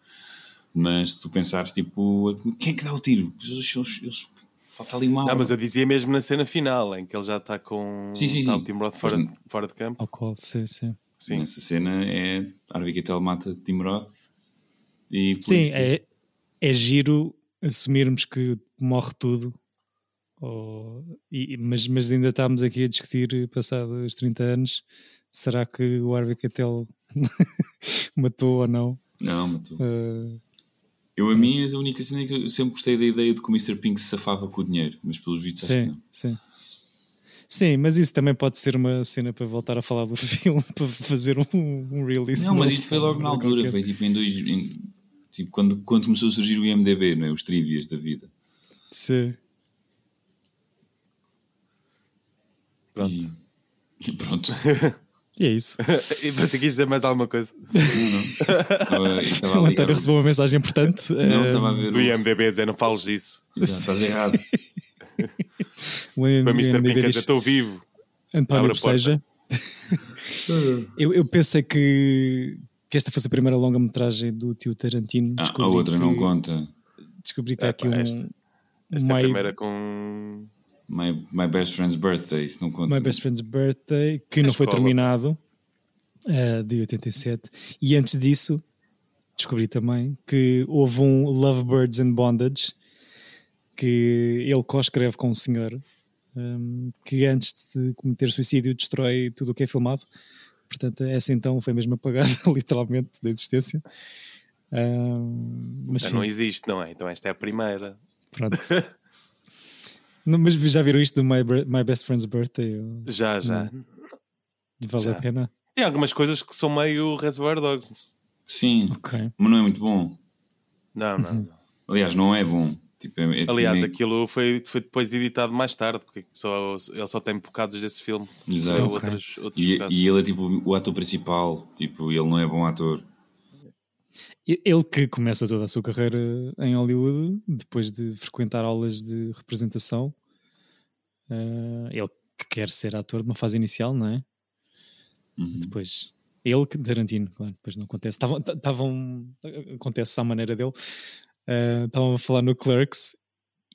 Mas se tu pensares, tipo, quem é que dá o tiro? Eles, eles, eles, falta ali uma Não, mas eu dizia mesmo na cena final, em que ele já está com Sim, sim, está sim. o Tim Roth fora, Mas- de- fora de campo. Ao qual, sim, sim. Sim. Nessa cena é Harvey Keitel mata Tim Roth e Sim, isso- é, é giro assumirmos que morre tudo. Ou- e- mas, mas ainda estamos aqui a discutir, passados 30 anos, será que o Harvey Keitel matou ou não? Não, matou. Eh, Eu, a mim, a única cena é que eu sempre gostei da ideia de que o Mr. Pink se safava com o dinheiro, mas pelos vistos acho que sim, não. sim. Sim, mas isso também pode ser uma cena para voltar a falar do filme, para fazer um, um release. Não, mas isto foi logo na altura, qualquer- foi tipo em dois. em- tipo, quando, quando começou a surgir o IMDB, não é? Os trivias da vida. Sim. Pronto. E pronto. E é isso. e você quis dizer mais alguma coisa? Não, não. Estava- O António recebeu uma mensagem importante. Não, eh, estava a ver Do. IMDB a dizer não fales disso. Exato, Estás errado. o Para Mr. IMDb Pink a diz, dizer estou vivo. António Abre a porta. Boceja. eu, eu pensei que, que esta fosse a primeira longa-metragem do tio Tarantino. Ah, a Descobri outra que, não conta. Descobri que há É, aqui pá, um. esta- Esta é a primeira com. My, my best friend's birthday, isso não conta. My Best Friend's Birthday, que Na não foi escola. terminado, eh, de 87. E antes disso, descobri também que houve um Lovebirds and Bondage, que ele co-escreve com um senhor ehm, que antes de cometer suicídio destrói tudo o que é filmado. Portanto, essa então foi mesmo apagada, literalmente, da existência. Ehm, mas sim, não existe, não é? Então esta é a primeira. pronto. Mas já viram isto do My, My Best Friend's Birthday? Ou- Já, já. Vale Já. a pena? Tem algumas coisas que são meio Reservoir Dogs. Sim, Ok. mas não é muito bom. Não, não. não. Aliás, não é bom. Tipo, é, é Aliás, tipo- aquilo foi, foi depois editado mais tarde, porque só, ele só tem bocados desse filme. Exato. Tem outros, outros E, e ele é tipo o ator principal. Tipo, ele não é bom ator. Ele que começa toda a sua carreira em Hollywood, depois de frequentar aulas de representação, eh, ele que quer ser ator de uma fase inicial, não é? Uhum. Depois, ele que Tarantino, claro, depois não acontece. Estavam, estavam acontece à maneira dele. Eh, Estavam a falar no Clerks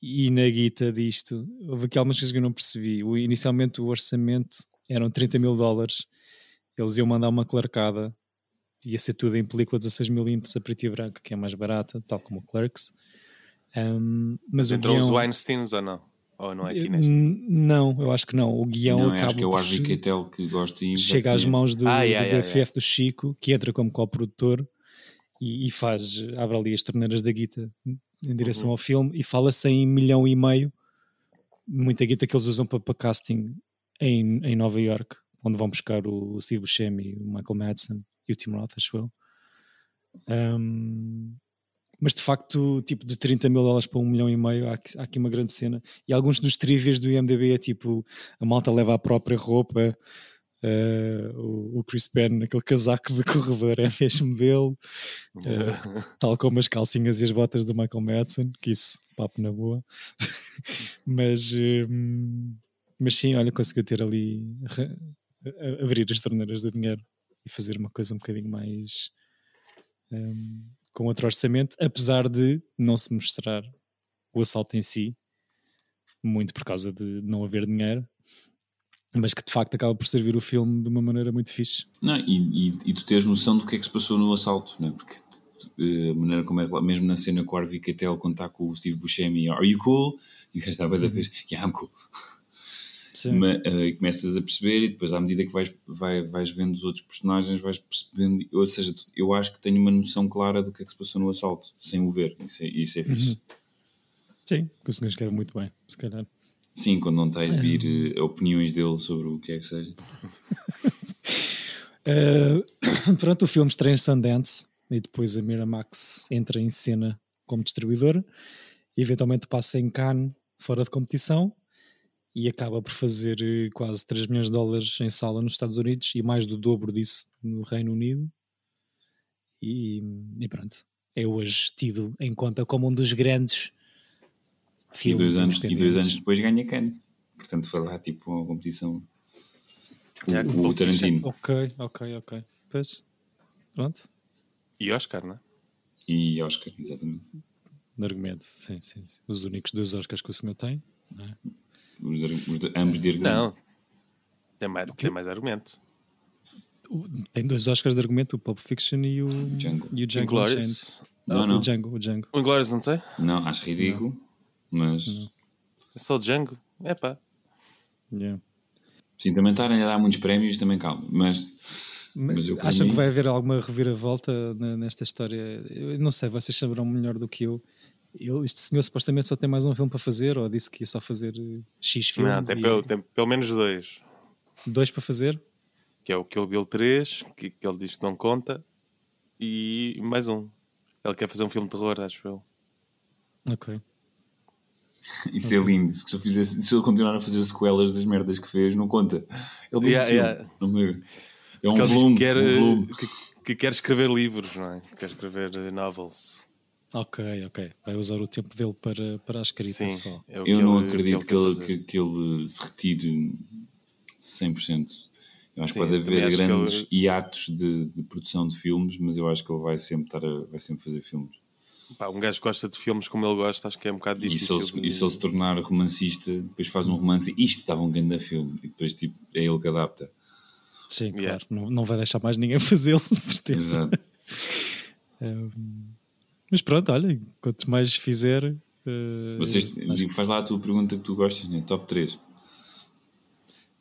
e na guita disto. Houve aqui algumas coisas que eu não percebi. O, inicialmente o orçamento eram 30 mil dólares. Eles iam mandar uma clercada ia ser tudo em película 16mm a preto e branco, que é mais barata, tal como o Clerks. Um, mas o Entrou os guião... Weinsteins ou não? Ou não é aqui neste? Não, eu acho que não. O guião não, acaba acho que é o Harvey Keitel que gosta e chega às mãos do, Ah, do yeah, BFF yeah. do Chico, que entra como coprodutor e, e faz, abre ali as torneiras da guita em direção Uhum. ao filme e fala-se em milhão e meio, muita guita que eles usam para, para casting em, em Nova York, onde vão buscar o Steve Buscemi, o Michael Madsen e o Tim Roth, acho eu. Um, mas de facto, tipo de 30 mil dólares para um milhão e meio, há aqui, há aqui uma grande cena. E alguns dos trivias do IMDB é tipo: a malta leva a própria roupa, eh, o, o Chris Penn, aquele casaco de corredor é mesmo dele, eh, tal como as calcinhas e as botas do Michael Madsen, que isso, papo na boa. mas, hum, mas sim, olha, conseguiu ter ali, abrir as torneiras do dinheiro e fazer uma coisa um bocadinho mais hum, com outro orçamento, apesar de não se mostrar o assalto em si, muito por causa de não haver dinheiro, mas que de facto acaba por servir o filme de uma maneira muito fixe. Não, e, e, e tu tens noção do que é que se passou no assalto, não é? Porque eh, a maneira como é, mesmo na cena com o Harvey Keitel, quando está com o Steve Buscemi, Are you cool? E o gajo está a da vez, Yeah, I'm cool. Sim. Ma- eh, e começas a perceber e depois à medida que vais, vai, vais vendo os outros personagens vais percebendo, ou seja, eu acho que tenho uma noção clara do que é que se passou no assalto, sem o ver, isso é, isso é fixe. Uhum. Sim, que o senhor escreve muito bem, se calhar. Sim, quando não está a exibir eh, opiniões dele sobre o que é que seja. Uh, pronto, o filme em Sundance e depois a Miramax entra em cena como distribuidora, e eventualmente passa em Cannes, fora de competição, e acaba por fazer eh, quase 3 milhões de dólares em sala nos Estados Unidos e mais do dobro disso no Reino Unido. E, e pronto, é hoje tido em conta como um dos grandes E filmes dois, anos, e dois anos depois ganha Cannes. Portanto, foi lá tipo uma competição. O, Yeah, o Pulp Fiction. Tarantino. Ok, ok, ok. Pois, pronto. E Oscar, não é? E Oscar, exatamente. de argumento, sim, sim, sim. Os únicos dois Oscars que o senhor tem. não é? Os, os de- ambos de argumento. Não. Tem mais, tem mais argumento. O- Tem dois Oscars de argumento, o Pulp Fiction e o Django. E o Django. Não, Ah, não. O Django, o Django. O Inglourious não tem? Não, acho ridículo, mas É só Django. É pá. Yeah. sim, também estarem a dar muitos prémios, também calma. Mas, mas Acham mim- que vai haver alguma reviravolta nesta história? Eu não sei, vocês saberão melhor do que eu. Eu. Este senhor supostamente só tem mais um filme para fazer, ou disse que ia só fazer eh, X Não, filmes tem, e pelo, tem pelo menos dois. dois para fazer. Que é o Kill Bill 3, que, que ele diz que não conta. E mais um. Ele quer fazer um filme de terror, acho eu. Ok. Isso é lindo. Se, eu fizesse, se ele continuar a fazer sequelas das merdas que fez, não conta. É um bom Yeah, yeah. Não me- É um ele volume. que quer, um volume. que, que quer escrever livros, não é? Que quer escrever eh, novels. Ok, ok. Vai usar o tempo dele para, para a escrita Sim, só. é o que Eu não ele- acredito que que ele ele, quer fazer. que, que ele se retire 100%. Eu acho Sim, que pode haver que grandes ele- hiatos de, de produção de filmes, mas eu acho que ele vai sempre, estar a, vai sempre fazer filmes. Pá, um gajo que gosta de filmes como ele gosta, acho que é um bocado E se, difícil. ele, se- de- e se ele se tornar romancista, depois faz um romance e isto estava um grande filme, e depois tipo, é ele que adapta. Sim, claro. Não, não vai deixar mais ninguém fazê-lo, de certeza. Exato. Um, mas pronto, olha, quanto mais fizer. uh, Vocês, acho digo, que- faz lá a tua pergunta que tu gostas, né? top 3.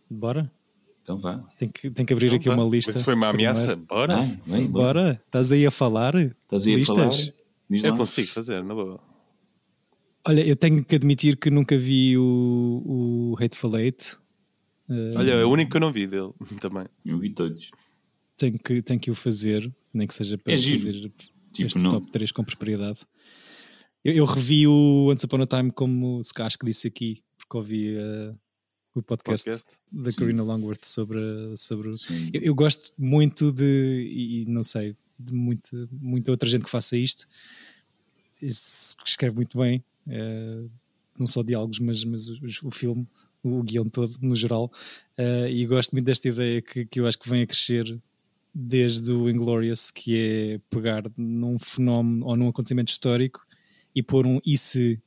Bora? Então vá. Tem que, tem que abrir Então aqui vá. uma lista. Mas se foi uma ameaça, primeiro. bora. Vai, vai, bora. Bora? Estás aí a falar? Estás aí a Listas? falar? Diz Eu lá. consigo fazer, na boa. Olha, eu tenho que admitir que nunca vi o, o Hateful Eight. Uh, Olha, é o único que eu não vi dele também. Eu vi todos. tenho que, tenho que o fazer, nem que seja para É giro. Tipo, este não- top 3 com propriedade. Eu, eu revi o Once Upon a Time, como se acho que disse aqui, porque ouvi uh, o podcast, Podcast? da Sim. Karina Longworth sobre, sobre o- Sim. eu, eu gosto muito de, e não sei, de muita, muita outra gente que faça isto, que escreve muito bem, eh, não só diálogos, mas, mas os- o filme, o guião todo, no geral, eh, e gosto muito desta ideia que, que eu acho que vem a crescer desde o Inglorious, que é pegar num fenómeno ou num acontecimento histórico e pôr um e se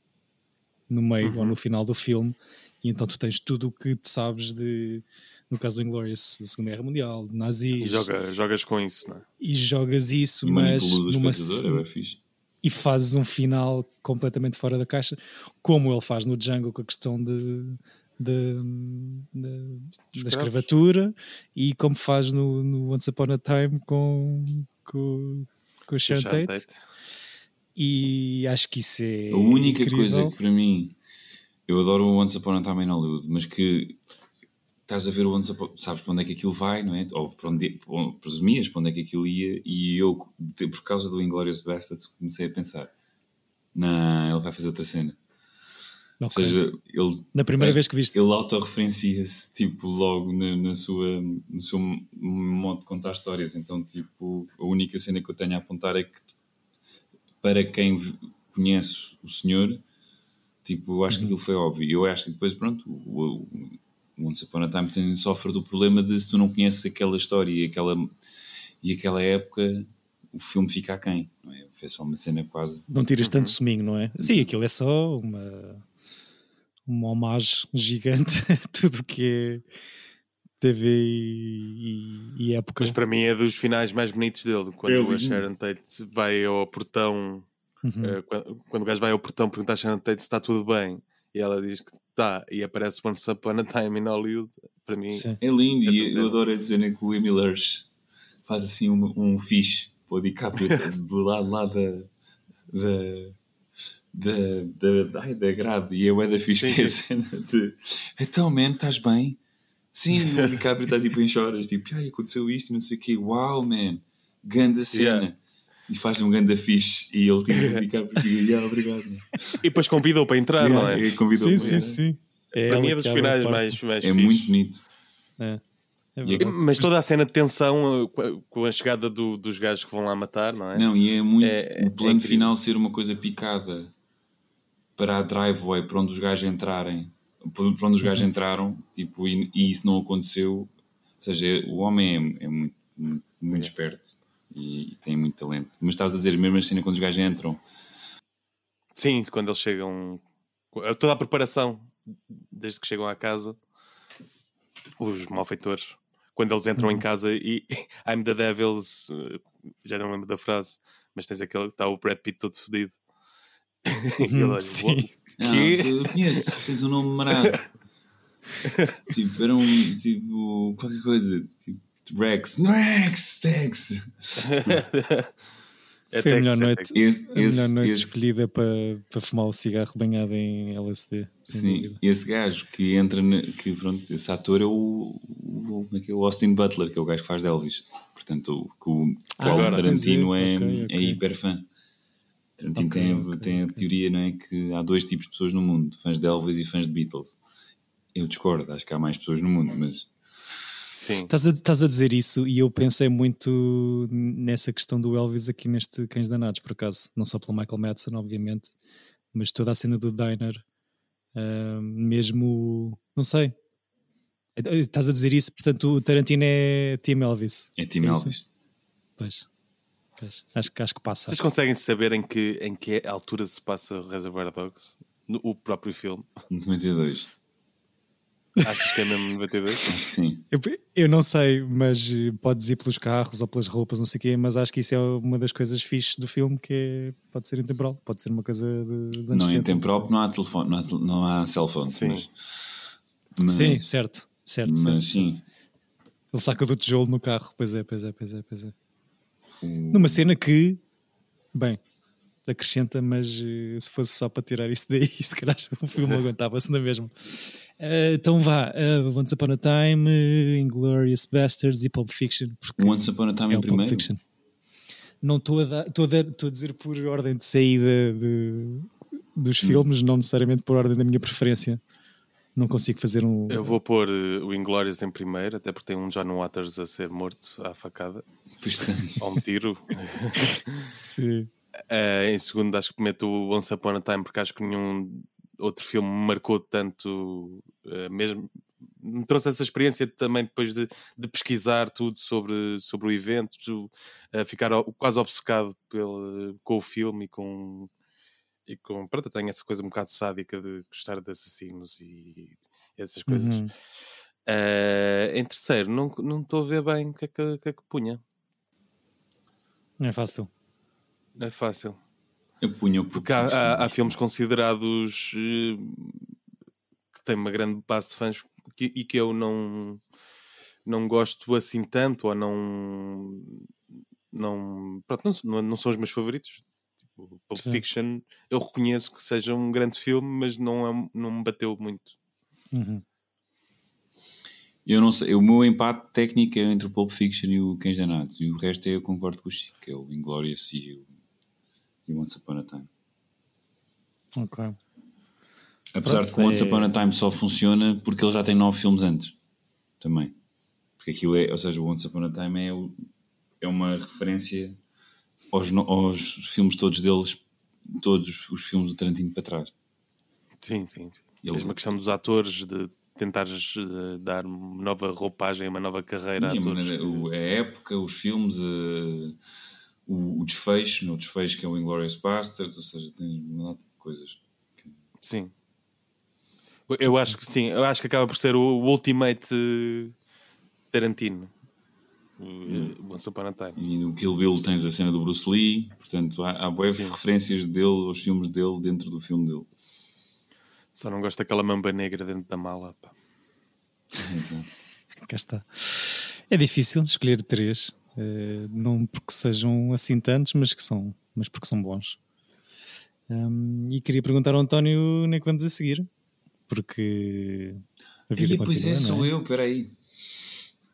no meio ou no final do filme, e então tu tens tudo o que tu sabes de, no caso do Inglorious, da Segunda Guerra Mundial, de nazis, E joga, jogas com isso, não é? e jogas isso, E mas numa é e fazes um final completamente fora da caixa, como ele faz no Django com a questão de, de- de- da escravatura e como faz no, no Once Upon a Time com, com, com o Sharon Tate. Tate. E acho que isso é. A única incrível. coisa que para mim, eu adoro o Once Upon a Time in Hollywood, mas que estás a ver o Once Upon, sabes para onde é que aquilo vai, não é? Ou para onde, presumias para onde é que aquilo ia, e eu, por causa do Inglourious Bastards, comecei a pensar: não, ele vai fazer outra cena. Ou Ok. seja, ele, Na primeira é, vez que viste. ele autorreferencia-se tipo, logo na, na sua, no seu modo de contar histórias. Então, tipo, a única cena que eu tenho a apontar é que, para quem conhece o senhor, tipo, eu acho que aquilo foi óbvio. Eu acho que depois, pronto, o, o, Once Upon a Time tem, sofre do problema de se tu não conheces aquela história e aquela, e aquela época, o filme fica a quem, não é? Foi só uma cena quase. Não tiras Uhum. tanto suminho, não é? Sim, aquilo é só uma, uma homagem gigante a tudo o que é TV e, e- e época. Mas para mim é dos finais mais bonitos dele. Quando É a. Sharon Tate vai ao portão, Uhum. eh, quando, quando o gajo vai ao portão perguntar a Sharon Tate se está tudo bem e ela diz que está e aparece Once Upon a Time in Hollywood. Para mim, Sim. É lindo e cena. eu adoro a cena que o Emil Hirsch faz assim um, um fixe para o DiCaprio do lado lá da da da, da, ai, da grade e é o da fixe Sim, que é a sim. cena de então man, estás bem? Sim, o DiCaprio está tipo em choras tipo, ai, aconteceu isto e não sei o quê uau man, ganda cena Yeah. e faz um ganda fixe e ele tipo, o DiCaprio fica, yeah, obrigado man." E depois convidou para entrar, não Yeah, é? e convidou-me, Sim, sim, yeah. sim. É Para mim é dos finais mais, mais é fixe. muito bonito É. É E-. Mas toda a cena de tensão eh, com- a chegada do- dos gajos que vão lá matar, não é? Não, e é muito É- o é plano incrível. final ser uma coisa picada para a driveway, para onde os gajos entrarem, para onde os gajos entraram, tipo, e, e isso não aconteceu. Ou seja, o homem é, é muito, muito, muito esperto e, e tem muito talento. Mas estás a dizer, mesmo a cena quando os gajos entram, Sim, quando eles chegam. Toda a preparação, desde que chegam à casa, os malfeitores, quando eles entram Uhum. em casa e I'm the Devils, eh, já não lembro da frase, mas tens aquele que está o Brad Pitt todo fodido. E ele olha, Sim. "What?" ah, Que? tu conheces, tens um nome marado. tipo, era um tipo qualquer coisa, tipo Rex, Rex, Tex. É Foi a melhor é noite. Esse, a melhor esse, noite esse- escolhida para, para fumar o cigarro banhado em LSD. Sim, dúvida. esse gajo que entra, na- que pronto, esse ator é o, o, como é que é? o Austin Butler, que é o gajo que faz de Elvis. Portanto, o, que o, Ah, o agora. Tarantino é, Ok, ok. é hiper fã. Tarantino Ok, tem, ok, tem a teoria, não é? Que há dois tipos de pessoas no mundo: fãs de Elvis e fãs de Beatles. Eu discordo, acho que há mais pessoas no mundo, mas Sim. Estás a, estás a dizer isso e eu pensei muito nessa questão do Elvis aqui neste Cães Danados, por acaso. Não só pelo Michael Madsen, obviamente, mas toda a cena do Diner, ah, mesmo. Não sei. Estás a dizer isso, portanto, o Tarantino é Team Elvis. é Tim É isso? Elvis. Pois. Acho, que- acho que passa. Vocês conseguem saber em que, em que altura se passa Reservoir Dogs? No, o próprio filme? 92. Achas que é mesmo 92? Acho que sim. Eu, eu não sei, mas eh, podes ir pelos carros ou pelas roupas, não sei o quê, mas acho que isso é uma das coisas fixes do filme que é- pode ser intemporal, pode ser uma coisa de, dos anos Não, em 60, temporal, sei. porque não há telefone, não há, não há cell phones. Sim. Mas, mas, Sim, certo, certo. mas certo. sim. Ele saca do tijolo no carro, pois é, pois é, pois é, pois é. Numa cena que, bem, acrescenta, mas eh, se fosse só para tirar isso daí, se calhar o filme aguentava-se na mesma. Eh, então vá, uh, Once Upon a Time, uh, Inglorious Bastards e Pulp Fiction. Once Upon a Time é em primeiro. Fiction. Não estou a, dar- estou a, dar- estou a dizer por ordem de saída de- dos Hum. filmes, não necessariamente por ordem da minha preferência. Não consigo fazer um. Eu vou pôr eh, o Inglorious em primeiro, até porque tem um John Waters a ser morto à facada, ou um tiro. Sim. Eh, em segundo, acho que meto o Once Upon a Time, porque acho que nenhum outro filme me marcou tanto, eh, mesmo. Me trouxe essa experiência também depois de, de pesquisar tudo sobre, sobre o evento, tu, eh, ficar o- quase obcecado pelo, com o filme e com. E com, pronto, eu tenho essa coisa um bocado sádica de gostar de assassinos e essas coisas. Uhum. Eh, em terceiro, não não estou a ver bem o que é que, que, é que punha. Não é fácil. Não é fácil. Eu punho o Porque há, há- há filmes considerados eh, que têm uma grande base de fãs que- e que eu não, não gosto assim tanto ou não. Não, pronto, não, não são os meus favoritos. Tipo, Pulp Sim. Fiction, eu reconheço que seja um grande filme, mas não, é, não me bateu muito. Uhum. Eu não sei, o meu empate técnico é entre o Pulp Fiction e o Cães Danados. E o resto é, eu concordo com o Chico, que é o Inglorious e o, e o Once Upon a Time. Ok. Apesar Pronto, de que o Once Upon a Time só funciona porque ele já tem nove filmes antes. Também. Porque aquilo é, ou seja, o Once Upon a Time é, o- é uma referência aos, aos filmes todos deles, todos os filmes do Tarantino para trás. Sim, sim. Ele- Mesmo a questão dos atores, de tentares eh, dar uma nova roupagem, uma nova carreira E a, atores. maneira- o- a época, os filmes, eh, o, o desfecho, no desfecho que é o Inglourious Basterds, ou seja, tem uma data de coisas. Sim. Eu acho que sim, eu acho que acaba por ser o, o ultimate eh, Tarantino. O, o Once Upon a Time. E no Kill Bill tens a cena do Bruce Lee, portanto há, há referências dele aos filmes dele dentro do filme dele. Só não gosto daquela mamba negra dentro da mala. pá. Cá está. É difícil escolher três, eh, não porque sejam assim tantos, mas que são, mas porque são bons. Hum, e queria perguntar ao António nem que vamos a seguir, porque a vida E pois continua. é, não sou é? eu, peraí.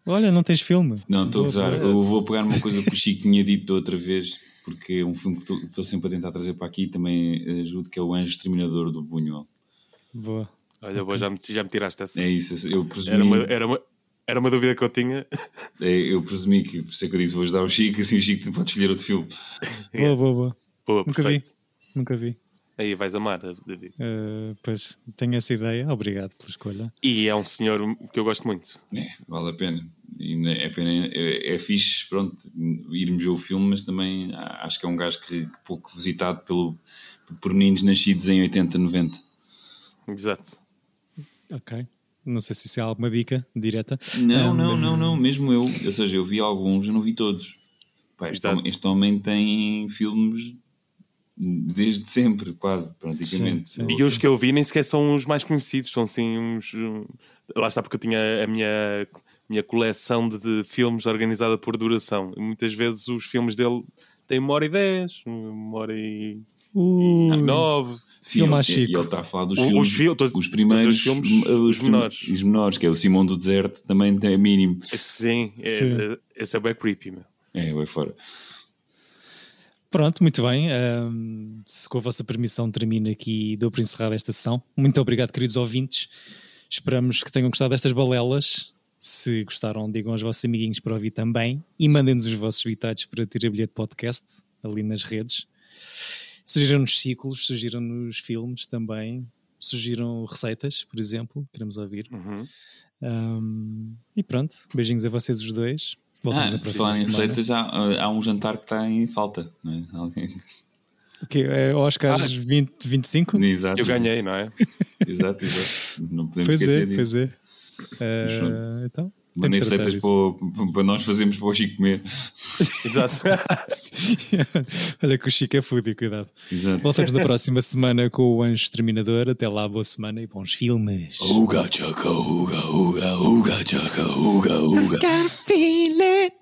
Olha, não tens filme? Não, estou a gozar. boa. Eu vou pegar uma coisa que o Chico tinha dito da outra vez, porque é um filme que estou- que estou sempre a tentar trazer para aqui e também ajudo, que é o Anjo Exterminador do Buñuel. Boa. Olha, boa, já, me, já me tiraste essa. É isso, eu presumi, Era uma, era, uma, era uma dúvida que eu tinha. é, eu presumi que, por isso é que eu disse, vou ajudar o Chico, assim o Chico pode escolher outro filme. Boa, boa, boa. Boa, Nunca perfeito. vi. Nunca vi. Aí vais amar, David. Eh, pois, tenho essa ideia. Obrigado pela escolha. E é um senhor que eu gosto muito. É, vale a pena. E é, pena é, é fixe, pronto, irmos ver o filme, mas também a- acho que é um gajo que, que pouco visitado pelo, por meninos nascidos em 80, 90. Exato. Ok. Não sei se isso é alguma dica direta. Não, Ah, não, mas- não, não, mesmo eu. Ou seja, eu vi alguns, eu não vi todos. Pá, este, homem, este homem tem filmes desde sempre, quase, praticamente. Sim, sim. E os que eu vi nem sequer são os mais conhecidos, são assim uns. Lá está, porque eu tinha a minha, minha coleção de, de filmes organizada por duração. E muitas vezes os filmes dele têm uma hora e dez, uma hora e Uh, nove. Sim, Filme ele, e Chico. ele está a falar dos O- filmes, os fil- todos- os primeiros, os filmes, os prim- menores. Os menores, que é o Simão do Deserto, também é mínimo. Sim, Sim. é- esse é bem creepy, meu. É, vai fora. Pronto, muito bem. Um, se com a vossa permissão termino aqui e dou por encerrada esta sessão. Muito obrigado, queridos ouvintes. Esperamos que tenham gostado destas balelas. Se gostaram, digam aos vossos amiguinhos para ouvir também e mandem-nos os vossos bitados para Tira Bilhete Podcast ali nas redes. Sugiram-nos ciclos, sugiram-nos filmes também, sugiram receitas, por exemplo, queremos ouvir. Uhum. Um, e pronto, beijinhos a vocês os dois. Voltamos Ah, a próxima falar em receitas, há, há um jantar que está em falta. Não é? Alguém... O quê? É Oscars 20, 25? Exato. Eu ganhei, não é? Exato, exato. Não podemos Pois é, esquecer disso. pois é. Mas Uh, pronto. então, Tratar receitas para, para nós fazermos para o Chico comer. Exato. Olha que o Chico é foodie, cuidado. Exato. Voltamos na próxima semana com o Anjo Exterminador. Até lá, boa semana e bons filmes. Ooga chaka, ooga, ooga, ooga chaka, ooga, ooga. Gotta feel it.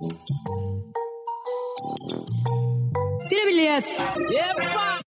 Tira bilhete. Epa!